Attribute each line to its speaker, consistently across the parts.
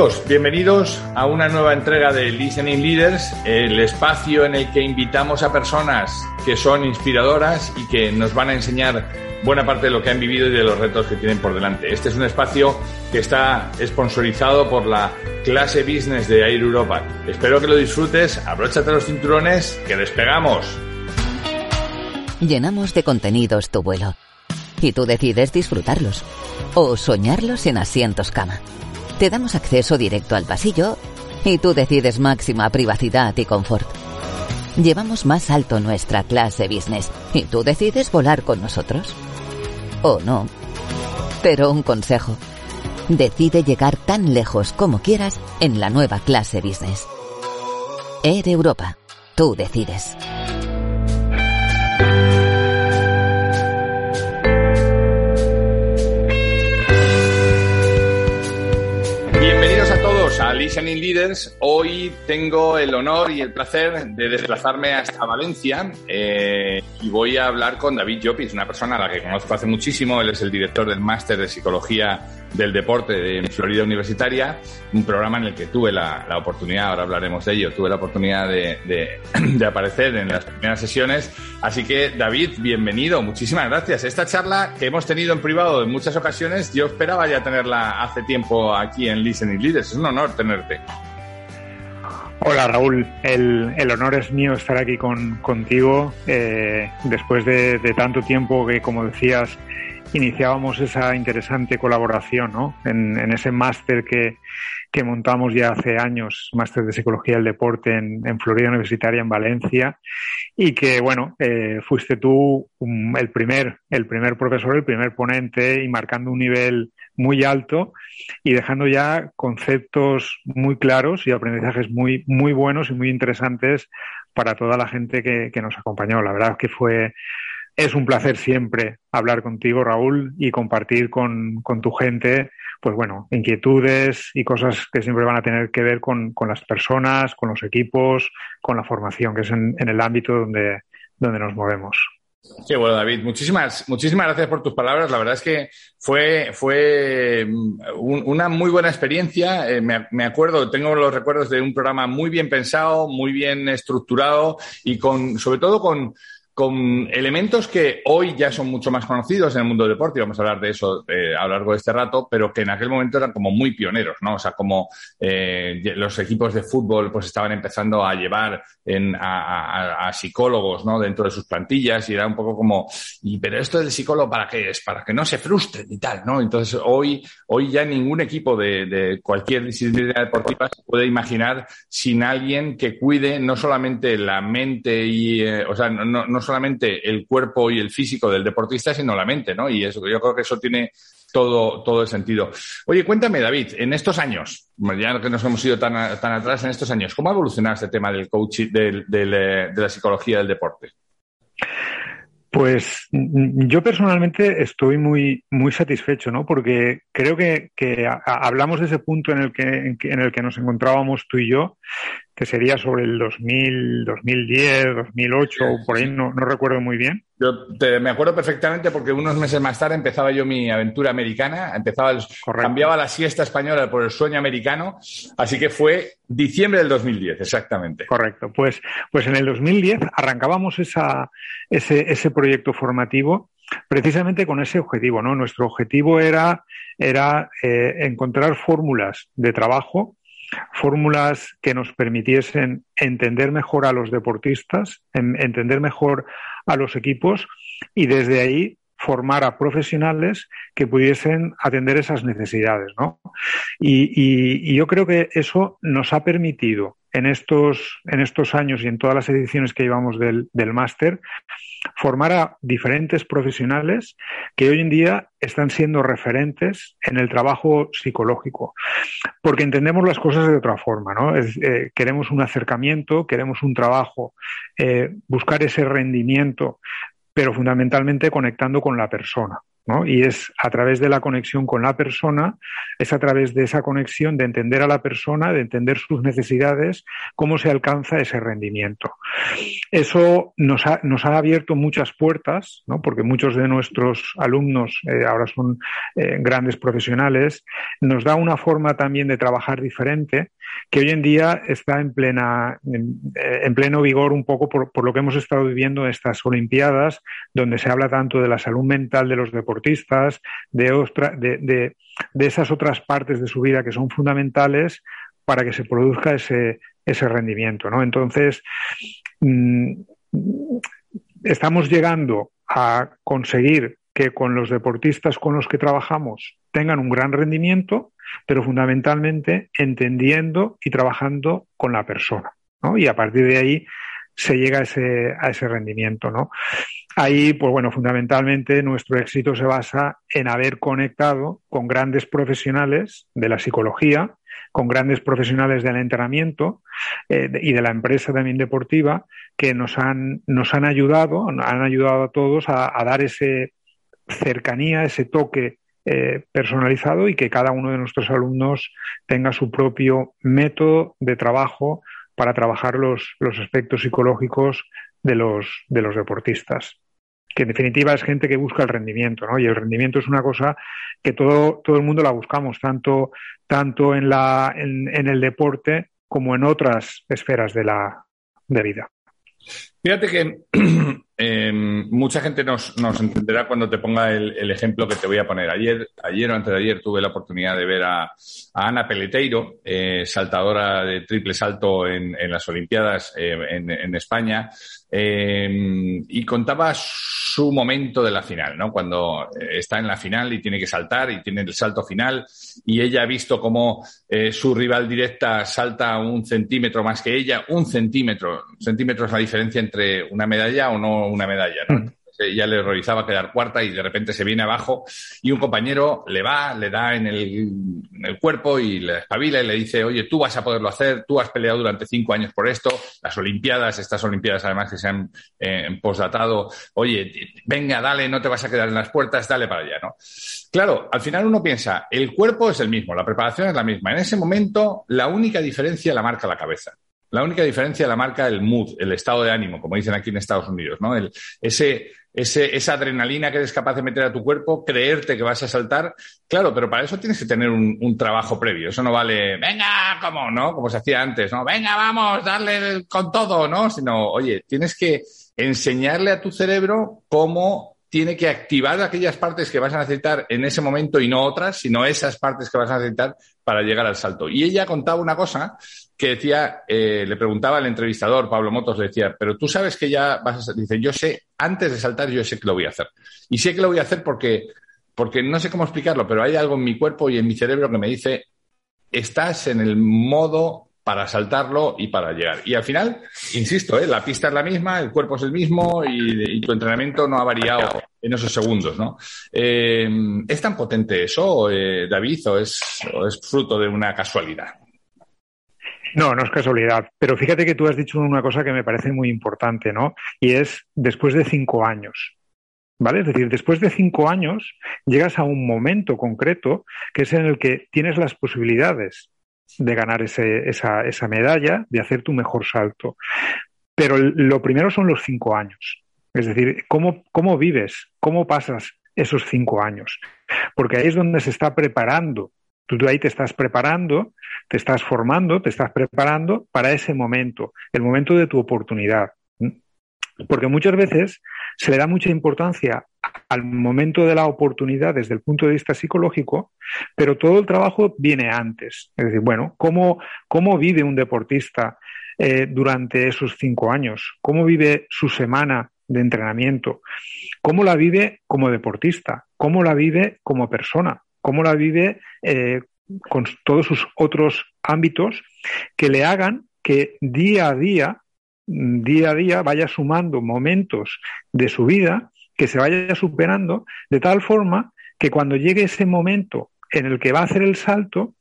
Speaker 1: Amigos, bienvenidos a una nueva entrega de Listening Leaders, el espacio en el que invitamos a personas que son inspiradoras y que nos van a enseñar buena parte de lo que han vivido y de los retos que tienen por delante. Este es un espacio que está sponsorizado por la clase business de Air Europa. Espero que lo disfrutes, abróchate los cinturones, que despegamos.
Speaker 2: Llenamos de contenidos tu vuelo y tú decides disfrutarlos o soñarlos en asientos cama te damos acceso directo al pasillo y tú decides máxima privacidad y confort. Llevamos más alto nuestra clase business y tú decides volar con nosotros. O no. Pero un consejo. Decide llegar tan lejos como quieras en la nueva clase business. Air Europa. Tú decides.
Speaker 1: A Listening Leaders. Hoy tengo el honor y el placer de desplazarme hasta Valencia eh, y voy a hablar con David Llopis, una persona a la que conozco hace muchísimo. Él es el director del máster de Psicología del Deporte de Florida Universitaria, un programa en el que tuve la, oportunidad, ahora hablaremos de ello, tuve la oportunidad de, de aparecer en las primeras sesiones. Así que, David, bienvenido. Muchísimas gracias. Esta charla que hemos tenido en privado en muchas ocasiones, yo esperaba ya tenerla hace tiempo aquí en Listening Leaders. Es un honor tenerte.
Speaker 3: Hola Raúl, el, el, honor es mío estar aquí con, contigo eh, después de, tanto tiempo que, como decías, iniciábamos esa interesante colaboración ¿no? en, en ese máster que, que, montamos ya hace años, máster de psicología del deporte en, en, Florida Universitaria, en Valencia, y que, bueno, eh, fuiste tú el, primer, el primer profesor, el primer ponente y marcando un nivel muy alto y dejando ya conceptos muy claros y aprendizajes muy, muy buenos y muy interesantes para toda la gente que, que nos acompañó. La verdad que fue, es un placer siempre hablar contigo, Raúl, y compartir con, con, tu gente, pues bueno, inquietudes y cosas que siempre van a tener que ver con, con las personas, con los equipos, con la formación, que es en, en el ámbito donde, donde nos movemos.
Speaker 1: Qué bueno, David. Muchísimas, muchísimas gracias por tus palabras. La verdad es que fue, fue mm, una muy buena experiencia. Eh, me, me, acuerdo, tengo los recuerdos de un programa muy bien pensado, muy bien estructurado y con, sobre todo con, con elementos que hoy ya son mucho más conocidos en el mundo del deporte, y vamos a hablar de eso eh, a lo largo de este rato, pero que en aquel momento eran como muy pioneros, ¿no? O sea, como eh, los equipos de fútbol pues estaban empezando a llevar a, psicólogos, ¿no? Dentro de sus plantillas y era un poco como, y pero esto del psicólogo para qué es? Para que no se frustren y tal, ¿no? Entonces hoy, hoy ya ningún equipo de, de cualquier disciplina deportiva se puede imaginar sin alguien que cuide no solamente la mente y, eh, o sea, no, no no solamente el cuerpo y el físico del deportista, sino la mente, ¿no? Y eso, yo creo que eso tiene todo, todo el sentido. Oye, cuéntame, David, en estos años, ya que nos hemos ido tan, tan atrás en estos años, ¿cómo ha evolucionado este tema del coaching, del, eh, de la psicología del deporte?
Speaker 3: Pues yo personalmente estoy muy, muy satisfecho, ¿no? Porque creo que hablamos de ese punto en el que, en el que nos encontrábamos tú y yo, que sería sobre el 2000, 2010, 2008, por ahí, no, no recuerdo muy bien.
Speaker 1: Yo te, me acuerdo perfectamente porque unos meses más tarde empezaba yo mi aventura americana, empezaba el, cambiaba la siesta española por el sueño americano, así que fue diciembre del 2010, exactamente.
Speaker 3: Correcto, pues, pues en el 2010 arrancábamos esa, ese, ese proyecto formativo precisamente con ese objetivo, ¿no? Nuestro objetivo era, era eh, encontrar fórmulas de trabajo fórmulas que nos permitiesen entender mejor a los deportistas, entender mejor a los equipos y desde ahí formar a profesionales que pudiesen atender esas necesidades, ¿no? Y, y, yo creo que eso nos ha permitido en estos, en estos años y en todas las ediciones que llevamos del, del máster, formar a diferentes profesionales que hoy en día están siendo referentes en el trabajo psicológico, porque entendemos las cosas de otra forma, ¿no? Eh, queremos un acercamiento, queremos un trabajo, eh, buscar ese rendimiento, pero fundamentalmente conectando con la persona. Y es a través de la conexión con la persona, es a través de esa conexión de entender a la persona, de entender sus necesidades, cómo se alcanza ese rendimiento. Eso nos ha, nos ha abierto muchas puertas, ¿no? Porque muchos de nuestros alumnos eh, ahora son eh, grandes profesionales, nos da una forma también de trabajar diferente que hoy en día está en plena eh, en, pleno vigor un poco por, por, lo que hemos estado viviendo en estas Olimpiadas, donde se habla tanto de la salud mental de los deportistas, de, de, de, esas otras partes de su vida que son fundamentales para que se produzca ese, ese rendimiento. ¿no? Entonces, mm, estamos llegando a conseguir que con los deportistas con los que trabajamos tengan un gran rendimiento, pero fundamentalmente entendiendo y trabajando con la persona. ¿no? Y a partir de ahí se llega a ese, a ese rendimiento, ¿no? Ahí, pues bueno, fundamentalmente nuestro éxito se basa en haber conectado con grandes profesionales de la psicología, con grandes profesionales del entrenamiento eh, y de la empresa también deportiva que nos han, nos han ayudado, han ayudado a todos a, dar ese cercanía, ese toque eh, personalizado y que cada uno de nuestros alumnos tenga su propio método de trabajo para trabajar los, los aspectos psicológicos de los, de los deportistas que en definitiva es gente que busca el rendimiento, ¿no? Y el rendimiento es una cosa que todo, todo el mundo la buscamos, tanto, tanto en, la, en, el deporte como en otras esferas de la de vida.
Speaker 1: Fíjate que em, mucha gente nos, nos, entenderá cuando te ponga el, ejemplo que te voy a poner. Ayer, ayer o antes de ayer tuve la oportunidad de ver a, Ana Peleteiro, eh, saltadora de triple salto en, en las Olimpiadas eh, en, en, España, em, y contaba su momento de la final, ¿no? Cuando eh, está en la final y tiene que saltar y tiene el salto final y ella ha visto cómo eh, su rival directa salta un centímetro más que ella, un centímetro, un centímetro es la diferencia entre una medalla o no una medalla, ¿no? Mm ya le horrorizaba quedar cuarta y de repente se viene abajo y un compañero le va, le da en el, cuerpo y le espabila y le dice, oye, tú vas a poderlo hacer, tú has peleado durante cinco años por esto, las Olimpiadas, estas Olimpiadas además que se han eh, posdatado, oye, venga, dale, no te vas a quedar en las puertas, dale para allá, ¿no? Claro, al final uno piensa, el cuerpo es el mismo, la preparación es la misma. En ese momento, la única diferencia la marca la cabeza. La única diferencia la marca el mood, el estado de ánimo, como dicen aquí en Estados Unidos, ¿no? El, ese, ese, esa adrenalina que eres capaz de meter a tu cuerpo, creerte que vas a saltar. Claro, pero para eso tienes que tener un, un trabajo previo. Eso no vale, venga, como, ¿no? Como se hacía antes, ¿no? Venga, vamos, darle con todo, ¿no? Sino, oye, tienes que enseñarle a tu cerebro cómo tiene que activar aquellas partes que vas a necesitar en ese momento y no otras, sino esas partes que vas a necesitar para llegar al salto. Y ella contaba una cosa que decía, eh, le preguntaba al entrevistador, Pablo Motos, le decía, pero tú sabes que ya vas a... Dice, yo sé, antes de saltar, yo sé que lo voy a hacer. Y sé que lo voy a hacer porque, porque no sé cómo explicarlo, pero hay algo en mi cuerpo y en mi cerebro que me dice, estás en el modo para saltarlo y para llegar. Y al final, insisto, ¿eh? la pista es la misma, el cuerpo es el mismo y, tu entrenamiento no ha variado en esos segundos, ¿no? Eh, ¿Es tan potente eso, David, o es, o es fruto de una casualidad?
Speaker 3: No, no es casualidad. Pero fíjate que tú has dicho una cosa que me parece muy importante, ¿no? Y es después de cinco años. ¿Vale? Es decir, después de cinco años llegas a un momento concreto que es en el que tienes las posibilidades de ganar ese, esa, esa medalla, de hacer tu mejor salto. Pero lo primero son los cinco años. Es decir, ¿cómo, cómo vives? ¿Cómo pasas esos cinco años? Porque ahí es donde se está preparando Tú ahí te estás preparando, te estás formando, te estás preparando para ese momento, el momento de tu oportunidad. Porque muchas veces se le da mucha importancia al momento de la oportunidad desde el punto de vista psicológico, pero todo el trabajo viene antes. Es decir, bueno, ¿cómo, cómo vive un deportista eh, durante esos cinco años? ¿Cómo vive su semana de entrenamiento? ¿Cómo la vive como deportista? ¿Cómo la vive como persona? Cómo la vive eh, con todos sus otros ámbitos que le hagan que día a día, día a día, vaya sumando momentos de su vida, que se vaya superando, de tal forma que cuando llegue ese momento en el que va a hacer el salto,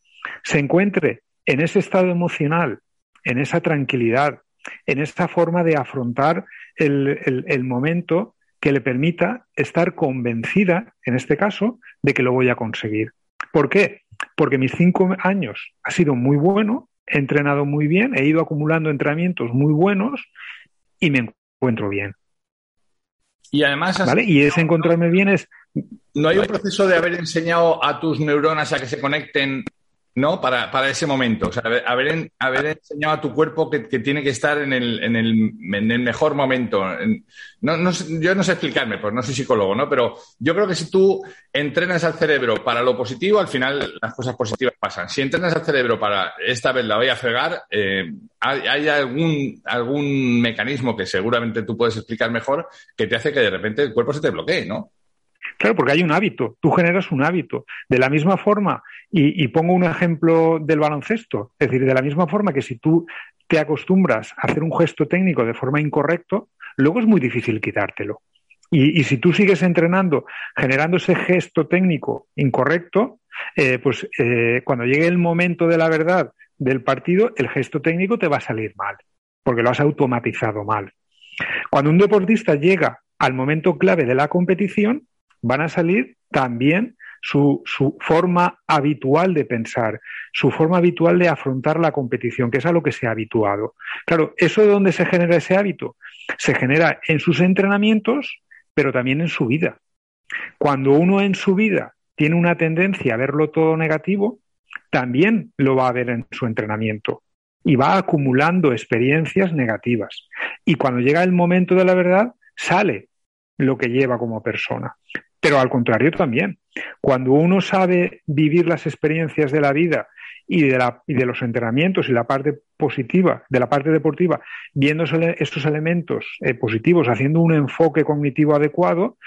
Speaker 3: se encuentre en ese estado emocional, en esa tranquilidad, en esa forma de afrontar el, momento que le permita estar convencida, en este caso, de que lo voy a conseguir. ¿Por qué? Porque mis cinco años ha sido muy bueno, he entrenado muy bien, he ido acumulando entrenamientos muy buenos y me encuentro bien.
Speaker 1: Y además...
Speaker 3: Y ese encontrarme bien es...
Speaker 1: No hay un proceso de haber enseñado a tus neuronas a que se conecten ¿no? Para, para, ese momento. Haber, haber enseñado a tu cuerpo que, tiene que estar en el, en el, en el mejor momento. No, no, yo no sé explicarme, pues no soy psicólogo, ¿no? Pero yo creo que si tú entrenas al cerebro para lo positivo, al final las cosas positivas pasan. Si entrenas al cerebro para esta vez la voy a fregar, eh, hay, hay, algún, algún mecanismo que seguramente tú puedes explicar mejor que te hace que de repente el cuerpo se te bloquee, ¿no?
Speaker 3: Claro, porque hay un hábito, tú generas un hábito. De la misma forma, y, pongo un ejemplo del baloncesto, es decir, de la misma forma que si tú te acostumbras a hacer un gesto técnico de forma incorrecta, luego es muy difícil quitártelo. Y, si tú sigues entrenando, generando ese gesto técnico incorrecto, eh, pues eh, cuando llegue el momento de la verdad del partido, el gesto técnico te va a salir mal, porque lo has automatizado mal. Cuando un deportista llega al momento clave de la competición, van a salir también su, forma habitual de pensar, su forma habitual de afrontar la competición, que es a lo que se ha habituado. Claro, ¿eso de dónde se genera ese hábito? Se genera en sus entrenamientos, pero también en su vida. Cuando uno en su vida tiene una tendencia a verlo todo negativo, también lo va a ver en su entrenamiento y va acumulando experiencias negativas. Y cuando llega el momento de la verdad, sale lo que lleva como persona. Pero al contrario también, cuando uno sabe vivir las experiencias de la vida y de, la, y de los entrenamientos y la parte positiva, de la parte deportiva, viendo estos elementos eh, positivos, haciendo un enfoque cognitivo adecuado,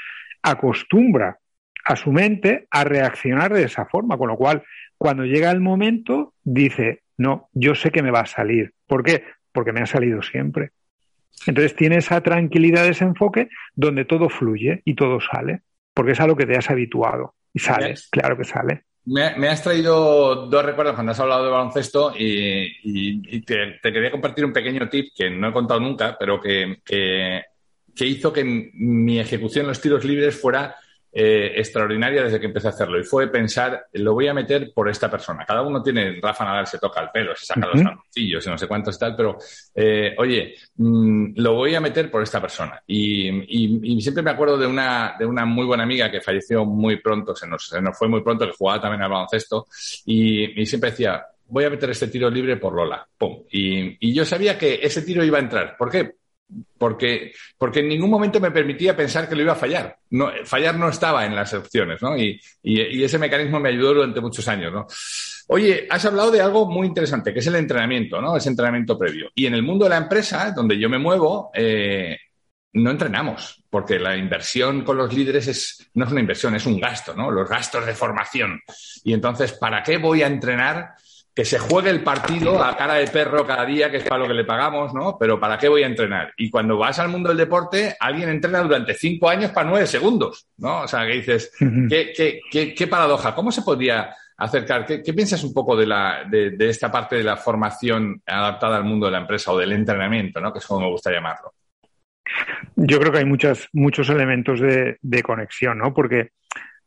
Speaker 3: acostumbra a su mente a reaccionar de esa forma, con lo cual, cuando llega el momento, dice, no, yo sé que me va a salir. ¿Por qué? Porque me ha salido siempre. Entonces tiene esa tranquilidad, ese enfoque, donde todo fluye y todo sale porque es a lo que te has habituado. Y sale, claro que sale.
Speaker 1: Me, has traído dos recuerdos cuando has hablado de baloncesto y, te, quería compartir un pequeño tip que no he contado nunca, pero que, que, que hizo que mi ejecución en los tiros libres fuera eh, extraordinaria desde que empecé a hacerlo y fue pensar, lo voy a meter por esta persna. Cada uno tiene, Rafa Nadal se toca el pelo, se saca los calzoncillos y no sé cuántos y tal, pero eh, oye, mm, lo voy a meter por esta persona. Y, siempre me acuerdo de una, de una muy buena amiga que falleció muy pronto, se nos, se nos fue muy pronto, que jugaba también al baloncesto y, siempre decía, voy a meter este tiro libre por Lola. Pum. Y, y, yo sabía que ese tiro iba a entrar. ¿Por qué? Porque, porque en ningún momento me permitía pensar que lo iba a fallar. No, fallar no estaba en las opciones, ¿no? Y, y, ese mecanismo me ayudó durante muchos años, ¿no? Oye, has hablado de algo muy interesante, que es el entrenamiento, ¿no? Ese entrenamiento previo. Y en el mundo de la empresa, donde yo me muevo, eh, no entrenamos, porque la inversión con los líderes es, no es una inversión, es un gasto, ¿no? Los gastos de formación. Y entonces, ¿para qué voy a entrenar que se juegue el partido a cara de perro cada día, que es para lo que le pagamos, ¿no? Pero ¿para qué voy a entrenar? Y cuando vas al mundo del deporte, alguien entrena durante cinco años para nueve segundos, ¿no? O sea, que dices, ¿qué, paradoja? ¿Cómo se podría acercar? ¿Qué, piensas un poco de, la, de, esta parte de la formación adaptada al mundo de la empresa o del entrenamiento, ¿no? Que es como me gusta llamarlo.
Speaker 3: Yo creo que hay muchas, muchos elementos de, conexión, ¿no? Porque,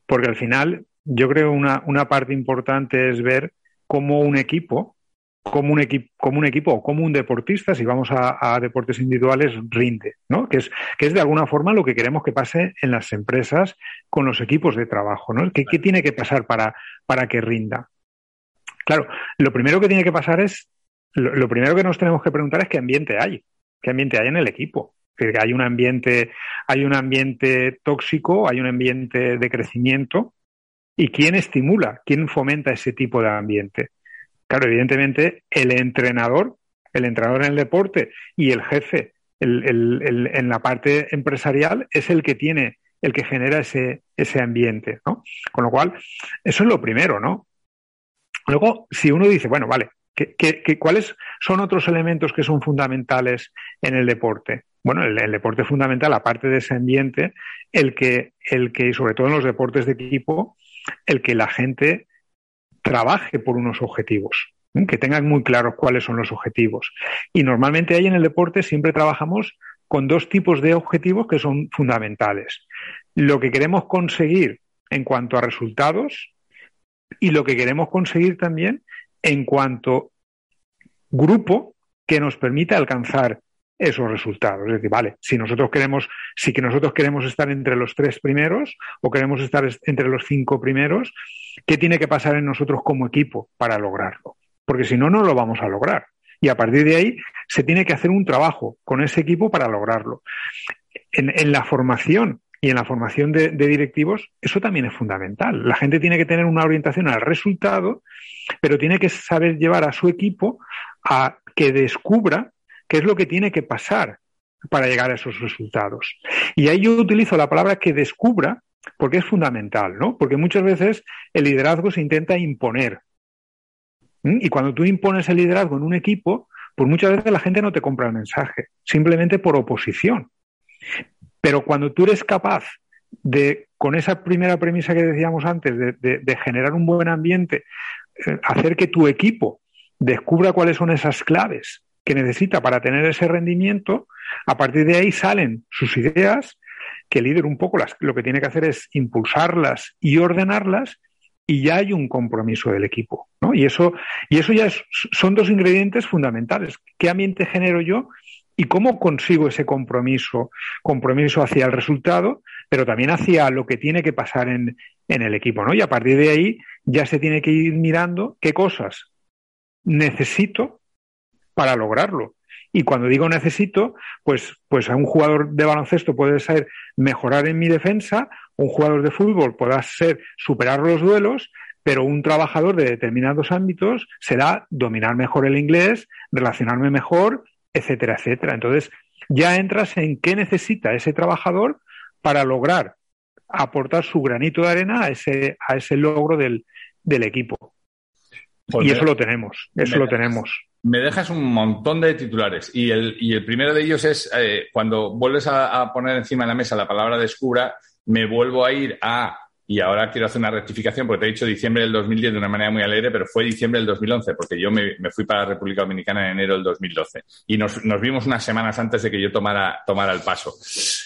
Speaker 3: porque al final, yo creo una, una parte importante es ver como un equipo, como un, equipo, como un equipo o como un deportista, si vamos a, deportes individuales, rinde, ¿no? Que es, que es de alguna forma lo que queremos que pase en las empresas con los equipos de trabajo, ¿no? ¿Qué, qué tiene que pasar para, para que rinda? Claro, lo primero que tiene que pasar es, lo, primero que nos tenemos que preguntar es qué ambiente hay, qué ambiente hay en el equipo. Que hay un ambiente, hay un ambiente tóxico, hay un ambiente de crecimiento, ¿Y quién estimula, quién fomenta ese tipo de ambiente? Claro, evidentemente el entrenador, el entrenador en el deporte y el jefe en la parte empresarial es el que tiene, el que genera ese, ese ambiente, ¿no? Con lo cual, eso es lo primero, ¿no? Luego, si uno dice, bueno, vale, cuáles son otros elementos que son fundamentales en el deporte? Bueno, el, el, deporte fundamental, aparte de ese ambiente, el que, el que, sobre todo en los deportes de equipo, el que la gente trabaje por unos objetivos, que tengan muy claros cuáles son los objetivos. Y normalmente ahí en el deporte siempre trabajamos con dos tipos de objetivos que son fundamentales. Lo que queremos conseguir en cuanto a resultados y lo que queremos conseguir también en cuanto grupo que nos permita alcanzar esos resultados. Es decir, vale, si nosotros queremos, si que nosotros queremos estar entre los tres primeros o queremos estar entre los cinco primeros, ¿qué tiene que pasar en nosotros como equipo para lograrlo? Porque si no, no lo vamos a lograr. Y a partir de ahí se tiene que hacer un trabajo con ese equipo para lograrlo. En, la formación y en la formación de, de, directivos, eso también es fundamental. La gente tiene que tener una orientación al resultado, pero tiene que saber llevar a su equipo a que descubra qué es lo que tiene que pasar para llegar a esos resultados. Y ahí yo utilizo la palabra que descubra porque es fundamental, ¿no? Porque muchas veces el liderazgo se intenta imponer. Y cuando tú impones el liderazgo en un equipo, pues muchas veces la gente no te compra el mensaje, simplemente por oposición. Pero cuando tú eres capaz de, con esa primera premisa que decíamos antes, de, generar un buen ambiente, eh, hacer que tu equipo descubra cuáles son esas claves que necesita para tener ese rendimiento, a partir de ahí salen sus ideas, que el líder un poco las, lo que tiene que hacer es impulsarlas y ordenarlas y ya hay un compromiso del equipo. ¿no? Y, eso, y eso ya son dos ingredientes fundamentales. ¿Qué ambiente genero yo y cómo consigo ese compromiso? Compromiso hacia el resultado, pero también hacia lo que tiene que pasar en, en el equipo. ¿no? Y a partir de ahí ya se tiene que ir mirando qué cosas necesito para lograrlo. Y cuando digo necesito, pues, pues a un jugador de baloncesto puede ser mejorar en mi defensa, un jugador de fútbol podrá ser superar los duelos, pero un trabajador de determinados ámbitos será dominar mejor el inglés, relacionarme mejor, etcétera, etcétera. Entonces, ya entras en qué necesita ese trabajador para lograr aportar su granito de arena a ese, a ese logro del, del equipo. y eso lo tenemos, eso lo tenemos
Speaker 1: me dejas un montón de titulares y el, y el primero de ellos es eh, cuando vuelves a, poner encima de la mesa la palabra descubra, me vuelvo a ir a, y ahora quiero hacer una rectificación porque te he dicho diciembre del 2010 de una manera muy alegre, pero fue diciembre del 2011 porque yo me, fui para la República Dominicana en enero del 2012 y nos, nos vimos unas semanas antes de que yo tomara, tomara el paso.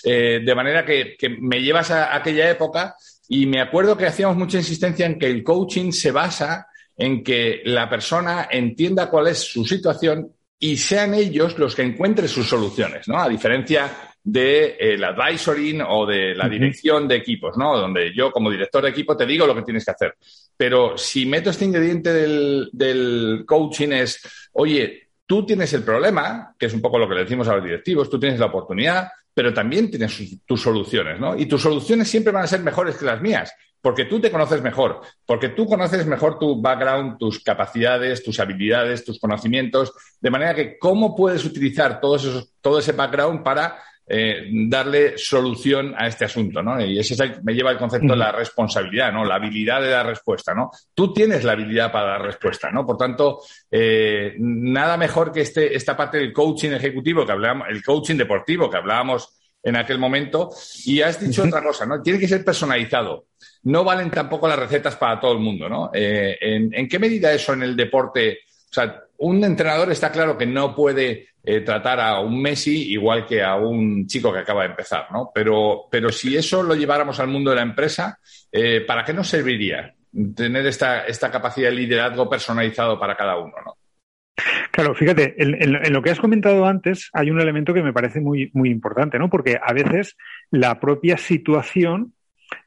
Speaker 1: Eh, de manera que, que me llevas a aquella época y me acuerdo que hacíamos mucha insistencia en que el coaching se basa en que la persona entienda cuál es su situación y sean ellos los que encuentren sus soluciones, ¿no? A diferencia del de, advisoring o de la dirección de equipos, ¿no? Donde yo, como director de equipo, te digo lo que tienes que hacer. Pero si meto este ingrediente del, del coaching es, oye, tú tienes el problema, que es un poco lo que le decimos a los directivos, tú tienes la oportunidad, pero también tienes tus soluciones, ¿no? Y tus soluciones siempre van a ser mejores que las mías porque tú te conoces mejor, porque tú conoces mejor tu background, tus capacidades, tus habilidades, tus conocimientos, de manera que cómo puedes utilizar todo, todo ese background para eh, darle solución a este asunto, ¿no? Y ese me lleva al concepto de la responsabilidad, ¿no? La habilidad de dar respuesta, ¿no? Tú tienes la habilidad para dar respuesta, ¿no? Por tanto, eh, nada mejor que este, esta parte del coaching ejecutivo que hablábamos, el coaching deportivo que hablábamos en aquel momento. Y has dicho otra cosa, ¿no? Tiene que ser personalizado no valen tampoco las recetas para todo el mundo, ¿no? Eh, ¿en, qué medida eso en el deporte? O sea, un entrenador está claro que no puede eh, tratar a un Messi igual que a un chico que acaba de empezar, ¿no? Pero, pero si eso lo lleváramos al mundo de la empresa, eh, ¿para qué nos serviría tener esta, esta capacidad de liderazgo personalizado para cada uno, ¿no?
Speaker 3: Claro, fíjate, en, lo que has comentado antes hay un elemento que me parece muy, muy importante, ¿no? Porque a veces la propia situación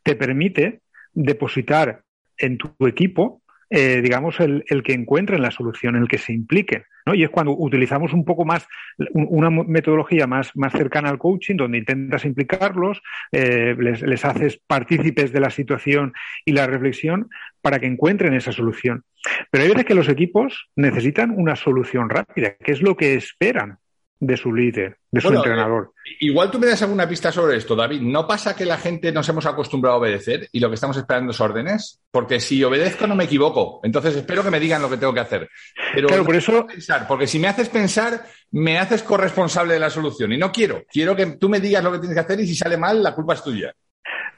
Speaker 3: te permite depositar en tu equipo, eh, digamos, el, el, que encuentren la solución, el que se impliquen. ¿no? Y es cuando utilizamos un poco más, una metodología más, más cercana al coaching, donde intentas implicarlos, eh, les, les haces partícipes de la situación y la reflexión para que encuentren esa solución. Pero hay veces que los equipos necesitan una solución rápida, que es lo que esperan de su líder, de su entrenador.
Speaker 1: Eh, igual tú me das alguna pista sobre esto, David. ¿No pasa que la gente nos hemos acostumbrado a obedecer y lo que estamos esperando es órdenes? Porque si obedezco no me equivoco. Entonces espero que me digan lo que tengo que hacer. Pero
Speaker 3: claro, por eso...
Speaker 1: Pensar, porque si me haces pensar, me haces corresponsable de la solución. Y no quiero. Quiero que tú me digas lo que tienes que hacer y si sale mal, la culpa es tuya.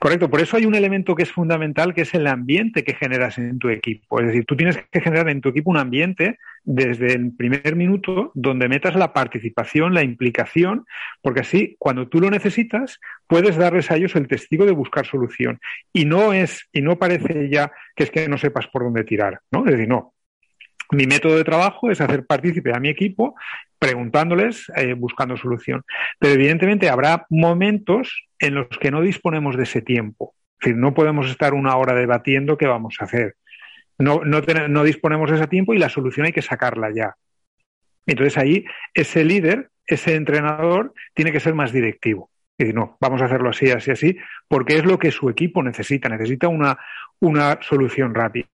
Speaker 3: Correcto, por eso hay un elemento que es fundamental, que es el ambiente que generas en tu equipo. Es decir, tú tienes que generar en tu equipo un ambiente desde el primer minuto donde metas la participación, la implicación, porque así, cuando tú lo necesitas, puedes darles a ellos el testigo de buscar solución. Y no es, y no parece ya que es que no sepas por dónde tirar, ¿no? Es decir, no, mi método de trabajo es hacer partícipe a mi equipo preguntándoles, eh, buscando solución. Pero evidentemente habrá momentos en los que no disponemos de ese tiempo. Es decir, no podemos estar una hora debatiendo qué vamos a hacer. No, no, disponemos de ese tiempo y la solución hay que sacarla ya. Entonces ahí ese líder, ese entrenador, tiene que ser más directivo. Y decir, no, vamos a hacerlo así, así, así, porque es lo que su equipo necesita, necesita una, una solución rápida.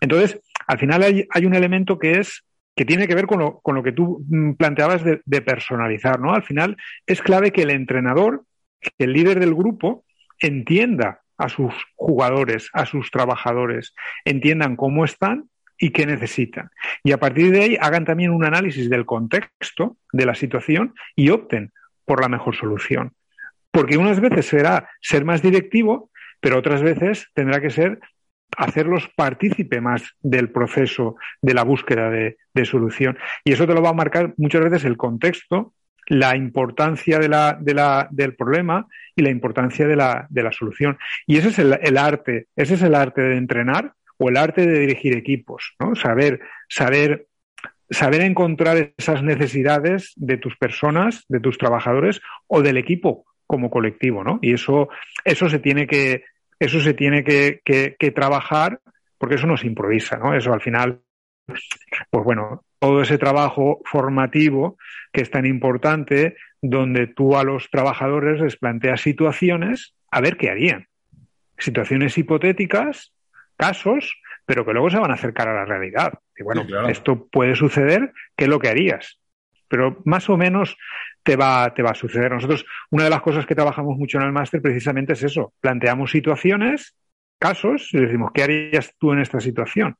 Speaker 3: Entonces, al final hay, un elemento que es que tiene que ver con lo, con lo que tú mm, planteabas de, de, personalizar, ¿no? Al final es clave que el entrenador, que el líder del grupo, entienda a sus jugadores, a sus trabajadores, entiendan cómo están y qué necesitan. Y a partir de ahí hagan también un análisis del contexto, de la situación y opten por la mejor solución. Porque unas veces será ser más directivo, pero otras veces tendrá que ser hacerlos partícipe más del proceso de la búsqueda de, solución. Y eso te lo va a marcar muchas veces el contexto, la importancia del problema y la importancia de la, de la solución. Y ese es el, el, arte, ese es el arte de entrenar o el arte de dirigir equipos, ¿no? Saber, saber, saber encontrar esas necesidades de tus personas, de tus trabajadores o del equipo como colectivo, ¿no? Y eso, eso se tiene que, eso se tiene que, que, trabajar porque eso no se improvisa, ¿no? Eso al final, pues bueno, todo ese trabajo formativo que es tan importante, donde tú a los trabajadores les planteas situaciones a ver qué harían. Situaciones hipotéticas, casos, pero que luego se van a acercar a la realidad. Y bueno, esto puede suceder, ¿qué es lo que harías? Pero más o menos te va, te va a suceder. Nosotros, una de las cosas que trabajamos mucho en el máster precisamente es eso. Planteamos situaciones, casos, y decimos, ¿qué harías tú en esta situación?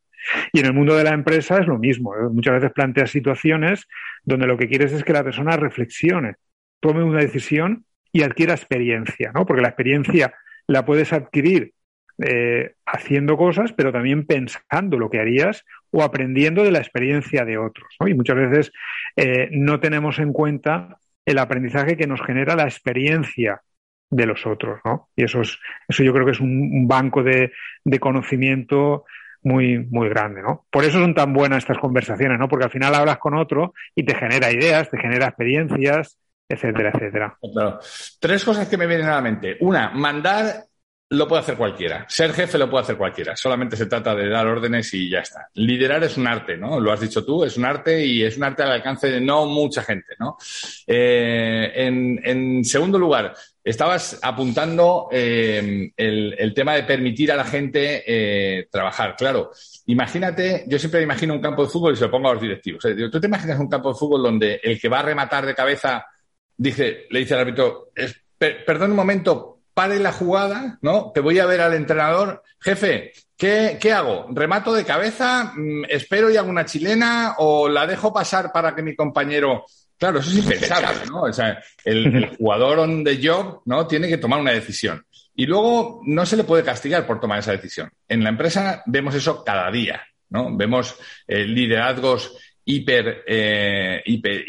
Speaker 3: Y en el mundo de la empresa es lo mismo. Muchas veces planteas situaciones donde lo que quieres es que la persona reflexione, tome una decisión y adquiera experiencia, ¿no? Porque la experiencia la puedes adquirir eh, haciendo cosas, pero también pensando lo que harías o aprendiendo de la experiencia de otros. Y muchas veces eh, no tenemos en cuenta el aprendizaje que nos genera la experiencia de los otros, ¿no? Y eso es, eso yo creo que es un, banco de, de, conocimiento muy, muy grande, ¿no? Por eso son tan buenas estas conversaciones, ¿no? Porque al final hablas con otro y te genera ideas, te genera experiencias, etcétera, etcétera.
Speaker 1: Claro. Tres cosas que me vienen a la mente. Una, mandar lo puede hacer cualquiera. Ser jefe lo puede hacer cualquiera. Solamente se trata de dar órdenes y ya está. Liderar es un arte, ¿no? Lo has dicho tú, es un arte y es un arte al alcance de no mucha gente, ¿no? Eh, en, segundo lugar, estabas apuntando eh, el, tema de permitir a la gente eh, trabajar. Claro, imagínate, yo siempre imagino un campo de fútbol y se lo pongo a los directivos. ¿Tú te imaginas un campo de fútbol donde el que va a rematar de cabeza dice, le dice al árbitro, perdón un momento, pare la jugada, ¿no? Que voy a ver al entrenador, jefe, ¿qué, qué hago? ¿Remato de cabeza? Mm, ¿Espero y hago una chilena? ¿O la dejo pasar para que mi compañero... Claro, eso es impensable, ¿no? O sea, el, el jugador on the job, ¿no? Tiene que tomar una decisión. Y luego no se le puede castigar por tomar esa decisión. En la empresa vemos eso cada día, ¿no? Vemos eh, liderazgos hiper, eh, hiper,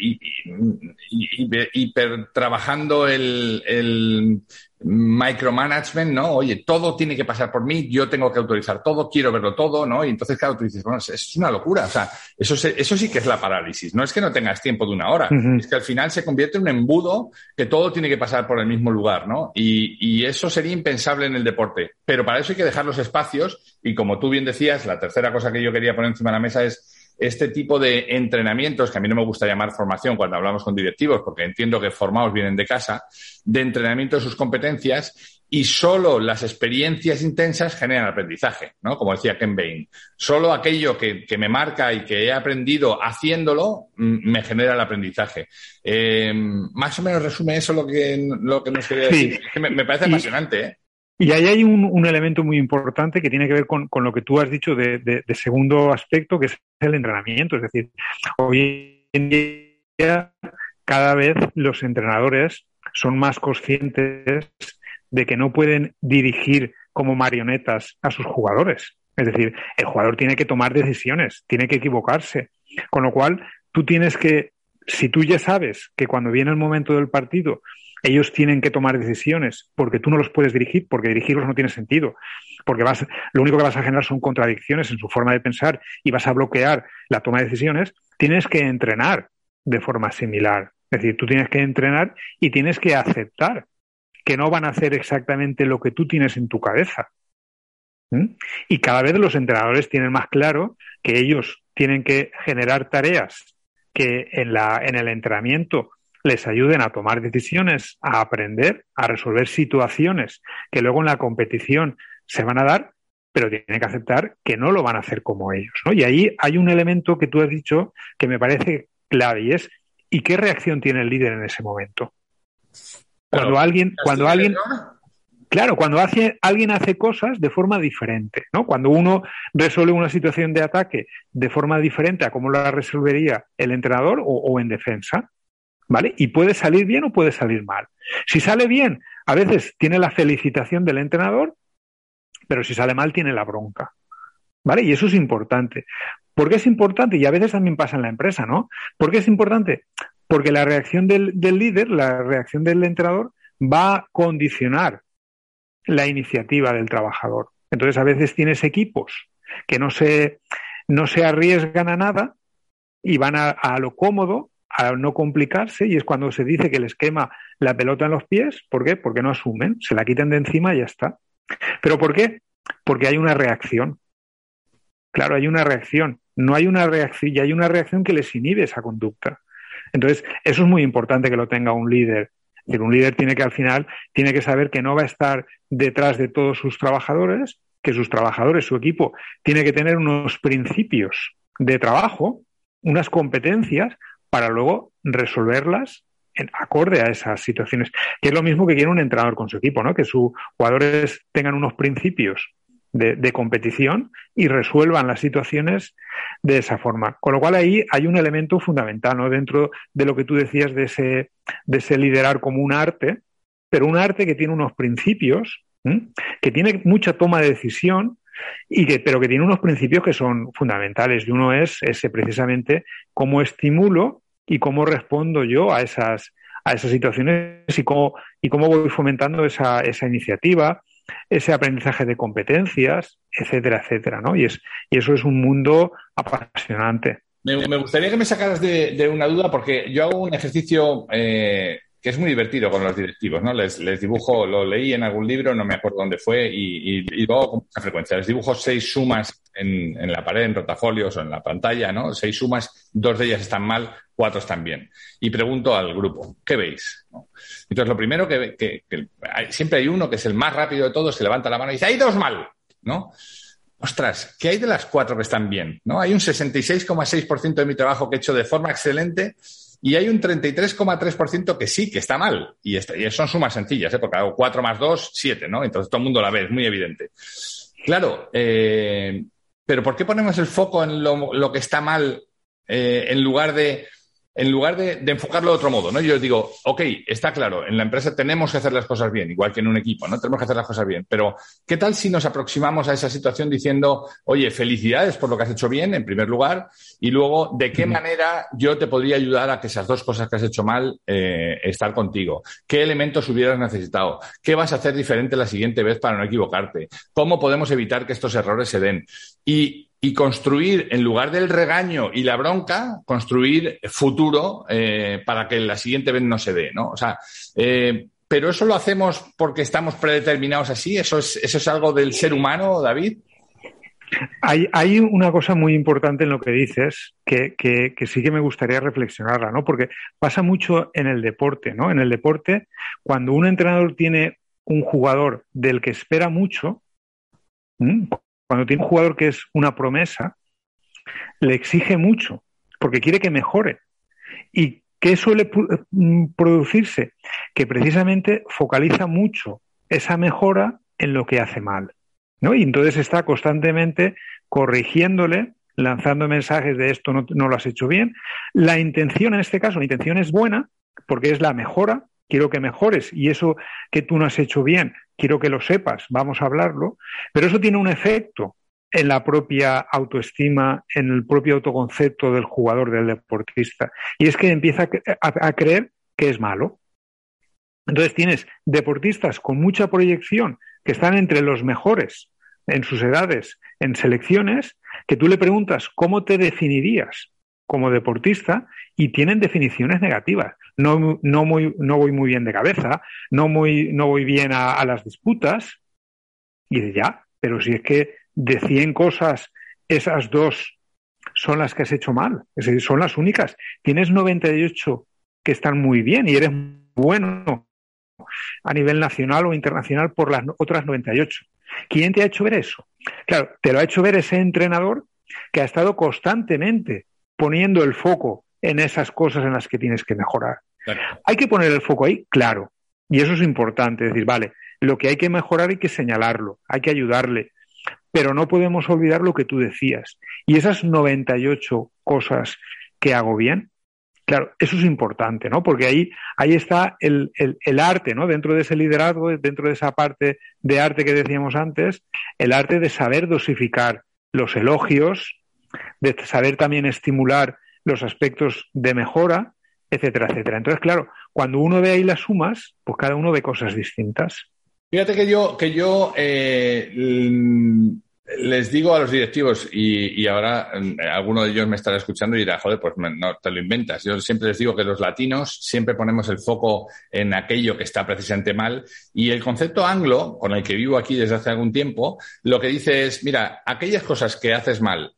Speaker 1: hiper, hiper, trabajando el, el, micromanagement, ¿no? Oye, todo tiene que pasar por mí, yo tengo que autorizar todo, quiero verlo todo, ¿no? Y entonces, claro, tú dices, bueno, es una locura, o sea, eso, eso sí que es la parálisis, no es que no tengas tiempo de una hora, es que al final se convierte en un embudo que todo tiene que pasar por el mismo lugar, ¿no? Y, y eso sería impensable en el deporte, pero para eso hay que dejar los espacios y como tú bien decías, la tercera cosa que yo quería poner encima de la mesa es este tipo de entrenamientos, que a mí no me gusta llamar formación cuando hablamos con directivos, porque entiendo que formados vienen de casa, de entrenamiento de sus competencias y solo las experiencias intensas generan aprendizaje, ¿no? Como decía Ken Bain. Solo aquello que, me marca y que he aprendido haciéndolo mm, me genera el aprendizaje. Eh, más o menos resume eso lo que, lo que nos quería decir. me, parece apasionante, ¿eh?
Speaker 3: Y ahí hay un, elemento muy importante que tiene que ver con, lo que tú has dicho de, de, segundo aspecto, que es el entrenamiento. Es decir, hoy en día cada vez los entrenadores son más conscientes de que no pueden dirigir como marionetas a sus jugadores. Es decir, el jugador tiene que tomar decisiones, tiene que equivocarse. Con lo cual, tú tienes que, si tú ya sabes que cuando viene el momento del partido ellos tienen que tomar decisiones porque tú no los puedes dirigir, porque dirigirlos no tiene sentido, porque vas, lo único que vas a generar son contradicciones en su forma de pensar y vas a bloquear la toma de decisiones, tienes que entrenar de forma similar. Es decir, tú tienes que entrenar y tienes que aceptar que no van a hacer exactamente lo que tú tienes en tu cabeza. ¿Mm? Y cada vez los entrenadores tienen más claro que ellos tienen que generar tareas que en, la, en el entrenamiento les ayuden a tomar decisiones, a aprender, a resolver situaciones que luego en la competición se van a dar, pero tienen que aceptar que no lo van a hacer como ellos. ¿no? Y ahí hay un elemento que tú has dicho que me parece clave y es ¿y qué reacción tiene el líder en ese momento? Cuando alguien, cuando alguien, claro, cuando hace, alguien hace cosas de forma diferente, ¿no? Cuando uno resuelve una situación de ataque de forma diferente a cómo la resolvería el entrenador o en defensa, ¿vale? Y puede salir bien o puede salir mal. Si sale bien, a veces tiene la felicitación del entrenador, pero si sale mal, tiene la bronca. ¿Vale? Y eso es importante. ¿Por qué es importante? Y a veces también pasa en la empresa, ¿no? ¿Por qué es importante? Porque la reacción del, del líder, la reacción del entrenador, va a condicionar la iniciativa del trabajador. Entonces, a veces tienes equipos que no se, no se arriesgan a nada y van a, a lo cómodo a no complicarse y es cuando se dice que les quema la pelota en los pies. ¿Por qué? Porque no asumen, se la quitan de encima y ya está. ¿Pero por qué? Porque hay una reacción. Claro, hay una reacción. No hay una reacción y hay una reacción que les inhibe esa conducta. Entonces, eso es muy importante que lo tenga un líder. Es un líder tiene que al final, tiene que saber que no va a estar detrás de todos sus trabajadores, que sus trabajadores, su equipo, tiene que tener unos principios de trabajo, unas competencias para luego resolverlas en acorde a esas situaciones. Que es lo mismo que quiere un entrenador con su equipo, ¿no? Que sus jugadores tengan unos principios de, competición y resuelvan las situaciones de esa forma. Con lo cual ahí hay un elemento fundamental, ¿no? Dentro de lo que tú decías de ese, de ese liderar como un arte, pero un arte que tiene unos principios, que tiene mucha toma de decisión, y que, pero que tiene unos principios que son fundamentales. Y uno es ese precisamente cómo estimulo y cómo respondo yo a esas, a esas situaciones y cómo, y cómo voy fomentando esa, esa iniciativa, ese aprendizaje de competencias, etcétera, etcétera, ¿no? Y, es, y eso es un mundo apasionante.
Speaker 1: Me, gustaría que me sacaras de, una duda porque yo hago un ejercicio eh, que es muy divertido con los directivos, ¿no? Les, les, dibujo, lo leí en algún libro, no me acuerdo dónde fue, y, y, luego con mucha frecuencia. Les dibujo seis sumas en, en, la pared, en rotafolios o en la pantalla, ¿no? Seis sumas, dos de ellas están mal, cuatro están bien. Y pregunto al grupo, ¿qué veis? Entonces, lo primero que, que, que siempre hay uno que es el más rápido de todos, que levanta la mano y dice, hay dos mal, ¿no? ostras, ¿qué hay de las cuatro que están bien? ¿No? Hay un 66,6% de mi trabajo que he hecho de forma excelente y hay un 33,3% que sí, que está mal. Y, y, son sumas sencillas, ¿eh? porque hago 4 más 2, 7, ¿no? Entonces todo el mundo la ve, es muy evidente. Claro, eh, pero ¿por qué ponemos el foco en lo, lo que está mal eh, en lugar de en lugar de, enfocarlo de otro modo, ¿no? Yo digo, ok, está claro, en la empresa tenemos que hacer las cosas bien, igual que en un equipo, ¿no? Tenemos que hacer las cosas bien. Pero, ¿qué tal si nos aproximamos a esa situación diciendo, oye, felicidades por lo que has hecho bien, en primer lugar, y luego, ¿de qué manera yo te podría ayudar a que esas dos cosas que has hecho mal, eh, estar contigo? ¿Qué elementos hubieras necesitado? ¿Qué vas a hacer diferente la siguiente vez para no equivocarte? ¿Cómo podemos evitar que estos errores se den? Y y construir, en lugar del regaño y la bronca, construir futuro eh, para que la siguiente vez no se dé, ¿no? O sea, eh, pero eso lo hacemos porque estamos predeterminados así, eso es, eso es algo del ser humano, David.
Speaker 3: Hay, hay una cosa muy importante en lo que dices que, que, que, sí que me gustaría reflexionarla, ¿no? Porque pasa mucho en el deporte, ¿no? En el deporte, cuando un entrenador tiene un jugador del que espera mucho, cuando tiene un jugador que es una promesa, le exige mucho, porque quiere que mejore. ¿Y qué suele mm, producirse? Que precisamente focaliza mucho esa mejora en lo que hace mal. ¿no? Y entonces está constantemente corrigiéndole, lanzando mensajes de esto no, no, lo has hecho bien. La intención en este caso, la intención es buena porque es la mejora, quiero que mejores y eso que tú no has hecho bien, quiero que lo sepas, vamos a hablarlo, pero eso tiene un efecto en la propia autoestima, en el propio autoconcepto del jugador, del deportista. Y es que empieza a, creer que es malo. Entonces tienes deportistas con mucha proyección que están entre los mejores en sus edades, en selecciones, que tú le preguntas cómo te definirías como deportista y tienen definiciones negativas. No, no, no voy muy bien de cabeza, no, muy, no voy bien a, a las disputas. Y ya, pero si es que de 100 cosas, esas dos son las que has hecho mal, es decir, son las únicas. Tienes 98 que están muy bien y eres bueno a nivel nacional o internacional por las otras 98. ¿Quién te ha hecho ver eso? Claro, te lo ha hecho ver ese entrenador que ha estado constantemente poniendo el foco en esas cosas en las que tienes que mejorar. Hay que poner el foco ahí, claro. Y eso es importante, es decir, vale, lo que hay que mejorar hay que señalarlo, hay que ayudarle, pero no podemos olvidar lo que tú decías. Y esas 98 cosas que hago bien, claro, eso es importante, ¿no? Porque ahí, ahí está el, el, arte, ¿no? Dentro de ese liderazgo, dentro de esa parte de arte que decíamos antes, el arte de saber dosificar los elogios, de saber también estimular los aspectos de mejora, etcétera, etcétera. Entonces, claro, cuando uno ve ahí las sumas, pues cada uno ve cosas distintas.
Speaker 1: Fíjate que yo, que yo eh, les digo a los directivos, y, ahora mm, alguno de ellos me estará escuchando y dirá, joder, pues no te lo inventas. Yo siempre les digo que los latinos siempre ponemos el foco en aquello que está precisamente mal. Y el concepto anglo, con el que vivo aquí desde hace algún tiempo, lo que dice es, mira, aquellas cosas que haces mal,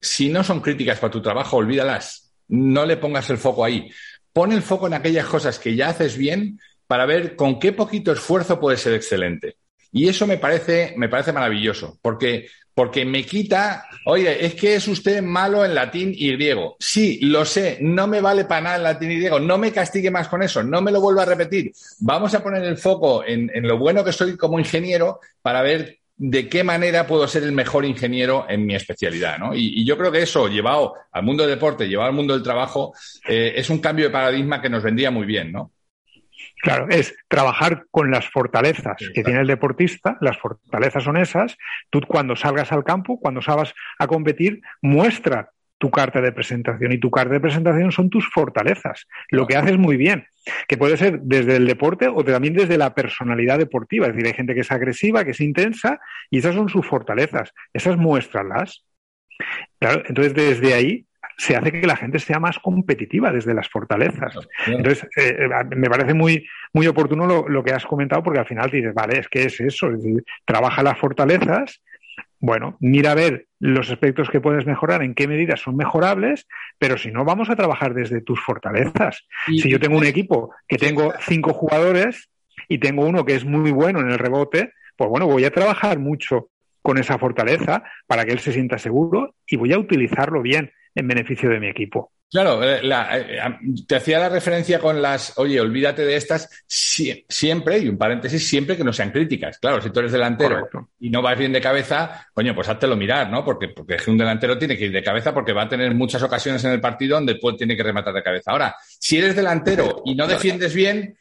Speaker 1: si no son críticas para tu trabajo, olvídalas. No le pongas el foco ahí. Pon el foco en aquellas cosas que ya haces bien para ver con qué poquito esfuerzo puede ser excelente. Y eso me parece, me parece maravilloso, porque, porque me quita, oye, es que es usted malo en latín y griego. Sí, lo sé, no me vale para nada en latín y griego, no me castigue más con eso, no me lo vuelva a repetir. Vamos a poner el foco en, en lo bueno que soy como ingeniero para ver de qué manera puedo ser el mejor ingeniero en mi especialidad, ¿no? Y, yo creo que eso, llevado al mundo del deporte, llevado al mundo del trabajo, eh, es un cambio de paradigma que nos vendría muy bien, ¿no?
Speaker 3: Claro, es trabajar con las fortalezas que tiene el deportista, las fortalezas son esas, tú cuando salgas al campo, cuando salgas a competir, muestra tu carta de presentación y tu carta de presentación son tus fortalezas, lo que haces muy bien, que puede ser desde el deporte o también desde la personalidad deportiva, es decir, hay gente que es agresiva, que es intensa y esas son sus fortalezas, esas muéstralas. Claro, entonces desde ahí se hace que la gente sea más competitiva desde las fortalezas. Entonces, eh, eh, me parece muy, muy oportuno lo, lo, que has comentado porque al final dices, vale, es que es eso, es decir, trabaja las fortalezas, bueno, mira a ver los aspectos que puedes mejorar, en qué medidas son mejorables, pero si no, vamos a trabajar desde tus fortalezas. si yo tengo un equipo que tengo cinco jugadores y tengo uno que es muy bueno en el rebote, pues bueno, voy a trabajar mucho con esa fortaleza para que él se sienta seguro y voy a utilizarlo bien en beneficio de mi equipo.
Speaker 1: Claro, eh, eh, te hacía la referencia con las, oye, olvídate de estas siempre, y un paréntesis, siempre que no sean críticas. Claro, si tú eres delantero y no vas bien de cabeza, coño, pues háztelo mirar, ¿no? Porque, porque un delantero tiene que ir de cabeza porque va a tener muchas ocasiones en el partido donde puede, tiene que rematar de cabeza. Ahora, si eres delantero y no defiendes bien,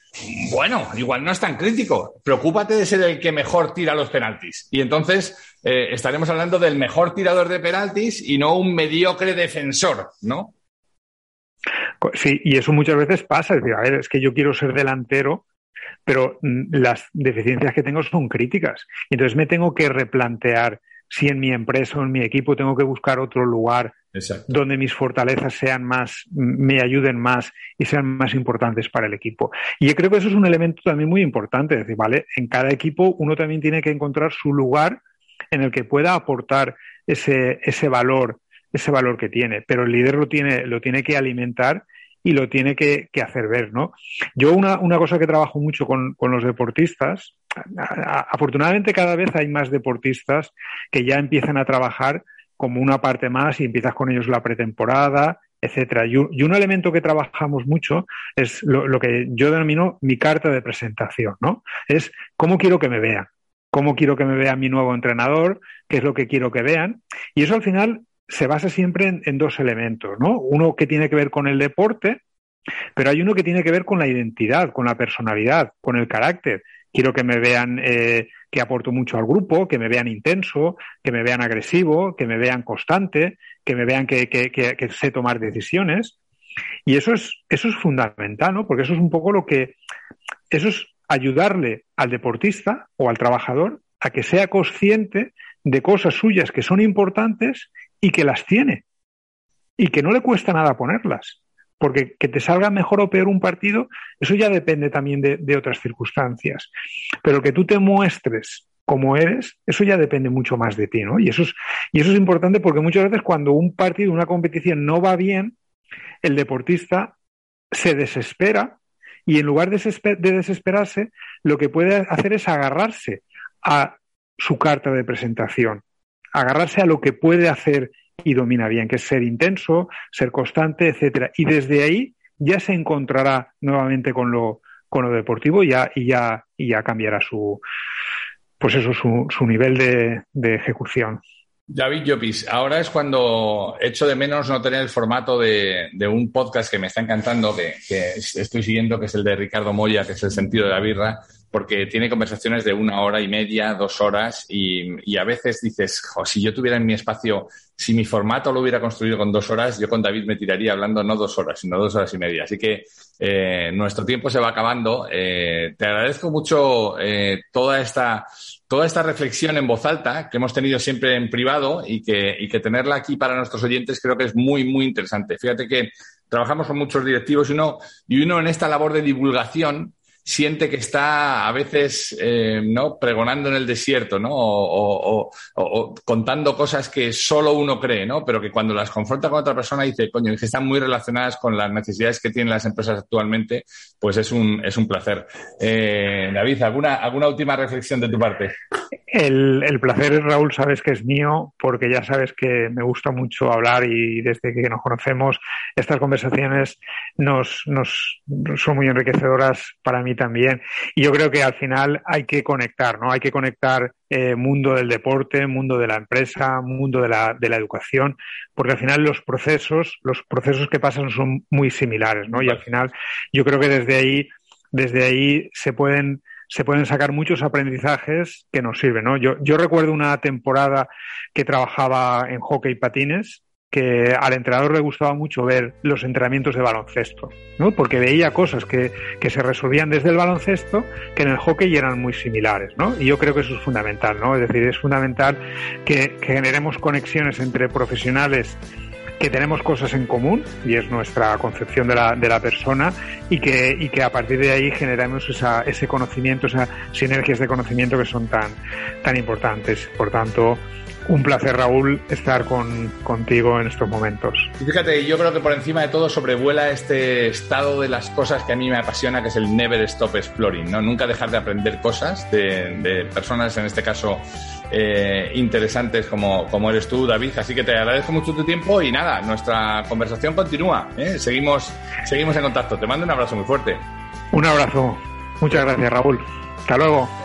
Speaker 1: bueno, igual no es tan crítico. Preocúpate de ser el que mejor tira los penaltis. Y entonces eh, estaremos hablando del mejor tirador de penaltis y no un mediocre defensor, ¿no?
Speaker 3: Sí, y eso muchas veces pasa. Es decir, a ver, es que yo quiero ser delantero, pero mm, las deficiencias que tengo son críticas. Entonces me tengo que replantear si en mi empresa o en mi equipo tengo que buscar otro lugar donde mis fortalezas sean más, me ayuden más y sean más importantes para el equipo. Y yo creo que eso es un elemento también muy importante. Es decir, ¿vale? En cada equipo uno también tiene que encontrar su lugar en el que pueda aportar ese, ese valor ese valor que tiene, pero el líder lo tiene, lo tiene que alimentar y lo tiene que, hacer ver, ¿no? Yo una, una, cosa que trabajo mucho con, con, los deportistas, afortunadamente cada vez hay más deportistas que ya empiezan a trabajar como una parte más y empiezas con ellos la pretemporada, etcétera. Y, un elemento que trabajamos mucho es lo, que yo denomino mi carta de presentación, ¿no? Es cómo quiero que me vean, cómo quiero que me vea mi nuevo entrenador, qué es lo que quiero que vean. Y eso al final se basa siempre en, dos elementos, ¿no? Uno que tiene que ver con el deporte, pero hay uno que tiene que ver con la identidad, con la personalidad, con el carácter. Quiero que me vean eh, que aporto mucho al grupo, que me vean intenso, que me vean agresivo, que me vean constante, que me vean que, que, sé tomar decisiones. Y eso es, eso es fundamental, ¿no? Porque eso es un poco lo que, eso es ayudarle al deportista o al trabajador a que sea consciente de cosas suyas que son importantes y que las tiene y que no le cuesta nada ponerlas porque que te salga mejor o peor un partido, eso ya depende también de, otras circunstancias. Pero que tú te muestres como eres, eso ya depende mucho más de ti, ¿no? Y eso es, y eso es importante porque muchas veces cuando un partido, una competición no va bien, el deportista se desespera y en lugar de, de desesperarse, lo que puede hacer es agarrarse a su carta de presentación, agarrarse a lo que puede hacer y domina bien, que es ser intenso, ser constante, etcétera. Y desde ahí ya se encontrará nuevamente con lo, con lo deportivo y ya, y ya, y ya cambiará su, pues eso, su, su nivel de, ejecución.
Speaker 1: David Llopis, ahora es cuando echo de menos no tener el formato de, de un podcast que me está encantando, que, que, estoy siguiendo, que es el de Ricardo Moya, que es el sentido de la birra, porque tiene conversaciones de una hora y media, dos horas, y, y a veces dices, si yo tuviera en mi espacio, si mi formato lo hubiera construido con dos horas, yo con David me tiraría hablando no dos horas, sino dos horas y media. Así que eh, nuestro tiempo se va acabando. Eh, te agradezco mucho eh, toda esta toda esta reflexión en voz alta que hemos tenido siempre en privado y que, y que tenerla aquí para nuestros oyentes creo que es muy, muy interesante. Fíjate que trabajamos con muchos directivos y uno, y uno en esta labor de divulgación siente que está a veces eh, ¿no? pregonando en el desierto ¿no? O, contando cosas que solo uno cree, ¿no? pero que cuando las confronta con otra persona dice, coño, que están muy relacionadas con las necesidades que tienen las empresas actualmente, pues es un, es un placer. Eh, David, ¿alguna, ¿alguna última reflexión de tu parte?
Speaker 3: El, el placer, Raúl, sabes que es mío, porque ya sabes que me gusta mucho hablar y desde que nos conocemos, estas conversaciones nos, nos son muy enriquecedoras para mí también. Y yo creo que al final hay que conectar, ¿no? Hay que conectar eh, mundo del deporte, mundo de la empresa, mundo de la, de la educación, porque al final los procesos, los procesos que pasan son muy similares, ¿no? Y al final yo creo que desde ahí, desde ahí se pueden se pueden sacar muchos aprendizajes que nos sirven, ¿no? Yo, yo recuerdo una temporada que trabajaba en hockey patines que al entrenador le gustaba mucho ver los entrenamientos de baloncesto, ¿no? porque veía cosas que, que, se resolvían desde el baloncesto que en el hockey eran muy similares. ¿no? Y yo creo que eso es fundamental, ¿no? es decir, es fundamental que, que generemos conexiones entre profesionales que tenemos cosas en común y es nuestra concepción de la, de la persona y que, y que a partir de ahí generemos esa, ese conocimiento, esas sinergias de conocimiento que son tan, tan importantes. Por tanto, un placer, Raúl, estar con, contigo en estos momentos.
Speaker 1: Y fíjate, yo creo que por encima de todo sobrevuela este estado de las cosas que a mí me apasiona, que es el never stop exploring, ¿no? Nunca dejar de aprender cosas de, de personas, en este caso, eh, interesantes como, como eres tú, David. Así que te agradezco mucho tu tiempo y nada, nuestra conversación continúa. ¿eh? Seguimos, seguimos en contacto. Te mando un abrazo muy fuerte.
Speaker 3: Un abrazo. Muchas gracias, Raúl. Hasta luego.